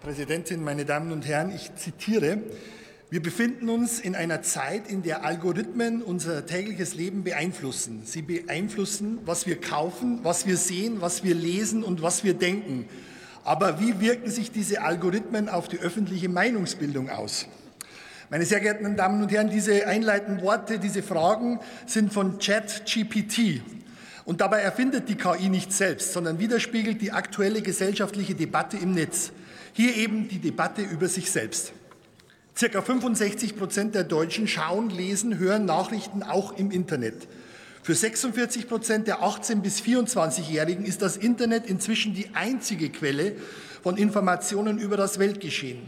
Präsidentin, meine Damen und Herren, ich zitiere. Wir befinden uns in einer Zeit, in der Algorithmen unser tägliches Leben beeinflussen. Sie beeinflussen, was wir kaufen, was wir sehen, was wir lesen und was wir denken. Aber wie wirken sich diese Algorithmen auf die öffentliche Meinungsbildung aus? Meine sehr geehrten Damen und Herren, diese einleitenden Worte, diese Fragen sind von ChatGPT. Und dabei erfindet die KI nicht selbst, sondern widerspiegelt die aktuelle gesellschaftliche Debatte im Netz. Hier eben die Debatte über sich selbst. Circa 65 Prozent der Deutschen schauen, lesen, hören Nachrichten auch im Internet. Für 46 Prozent der 18- bis 24-Jährigen ist das Internet inzwischen die einzige Quelle von Informationen über das Weltgeschehen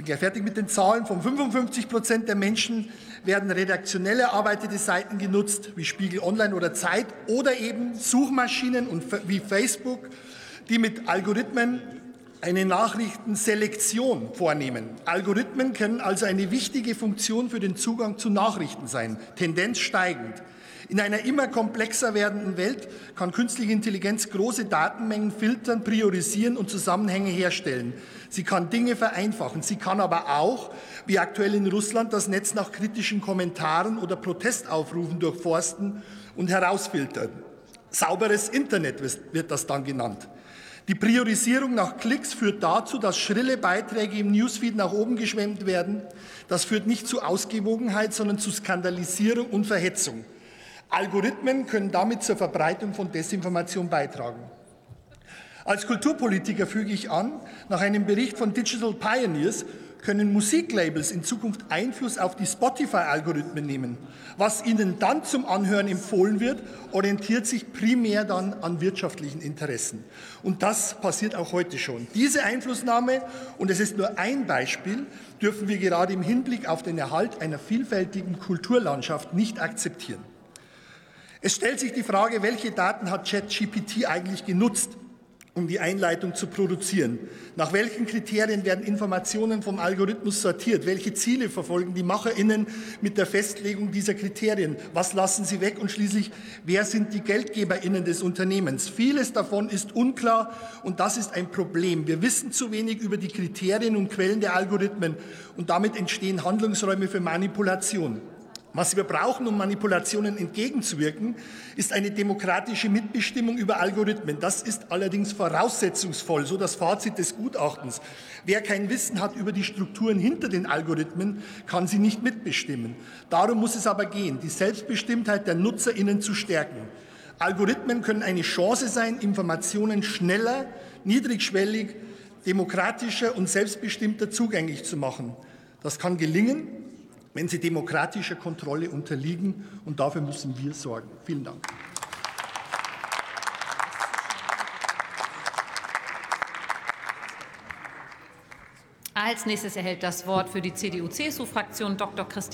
bin gleich fertig mit den Zahlen. Von 55 Prozent der Menschen werden redaktionell erarbeitete Seiten genutzt, wie Spiegel Online oder Zeit, oder eben Suchmaschinen wie Facebook, die mit Algorithmen eine Nachrichtenselektion vornehmen. Algorithmen können also eine wichtige Funktion für den Zugang zu Nachrichten sein, Tendenz steigend. In einer immer komplexer werdenden Welt kann künstliche Intelligenz große Datenmengen filtern, priorisieren und Zusammenhänge herstellen. Sie kann Dinge vereinfachen. Sie kann aber auch, wie aktuell in Russland, das Netz nach kritischen Kommentaren oder Protestaufrufen durchforsten und herausfiltern. Sauberes Internet wird das dann genannt. Die Priorisierung nach Klicks führt dazu, dass schrille Beiträge im Newsfeed nach oben geschwemmt werden. Das führt nicht zu Ausgewogenheit, sondern zu Skandalisierung und Verhetzung. Algorithmen können damit zur Verbreitung von Desinformation beitragen. Als Kulturpolitiker füge ich an, nach einem Bericht von Digital Pioneers können Musiklabels in Zukunft Einfluss auf die Spotify-Algorithmen nehmen. Was ihnen dann zum Anhören empfohlen wird, orientiert sich primär dann an wirtschaftlichen Interessen. Und das passiert auch heute schon. Diese Einflussnahme, und es ist nur ein Beispiel, dürfen wir gerade im Hinblick auf den Erhalt einer vielfältigen Kulturlandschaft nicht akzeptieren. Es stellt sich die Frage, welche Daten hat ChatGPT eigentlich genutzt, um die Einleitung zu produzieren? Nach welchen Kriterien werden Informationen vom Algorithmus sortiert? Welche Ziele verfolgen die MacherInnen mit der Festlegung dieser Kriterien? Was lassen sie weg? Und schließlich, wer sind die GeldgeberInnen des Unternehmens? Vieles davon ist unklar und das ist ein Problem. Wir wissen zu wenig über die Kriterien und Quellen der Algorithmen und damit entstehen Handlungsräume für Manipulation. Was wir brauchen, um Manipulationen entgegenzuwirken, ist eine demokratische Mitbestimmung über Algorithmen. Das ist allerdings voraussetzungsvoll, so das Fazit des Gutachtens. Wer kein Wissen hat über die Strukturen hinter den Algorithmen, kann sie nicht mitbestimmen. Darum muss es aber gehen, die Selbstbestimmtheit der Nutzerinnen zu stärken. Algorithmen können eine Chance sein, Informationen schneller, niedrigschwellig, demokratischer und selbstbestimmter zugänglich zu machen. Das kann gelingen, wenn sie demokratischer Kontrolle unterliegen. Und dafür müssen wir sorgen. Vielen Dank. Als nächstes erhält das Wort für die CDU-CSU-Fraktion Dr. Christian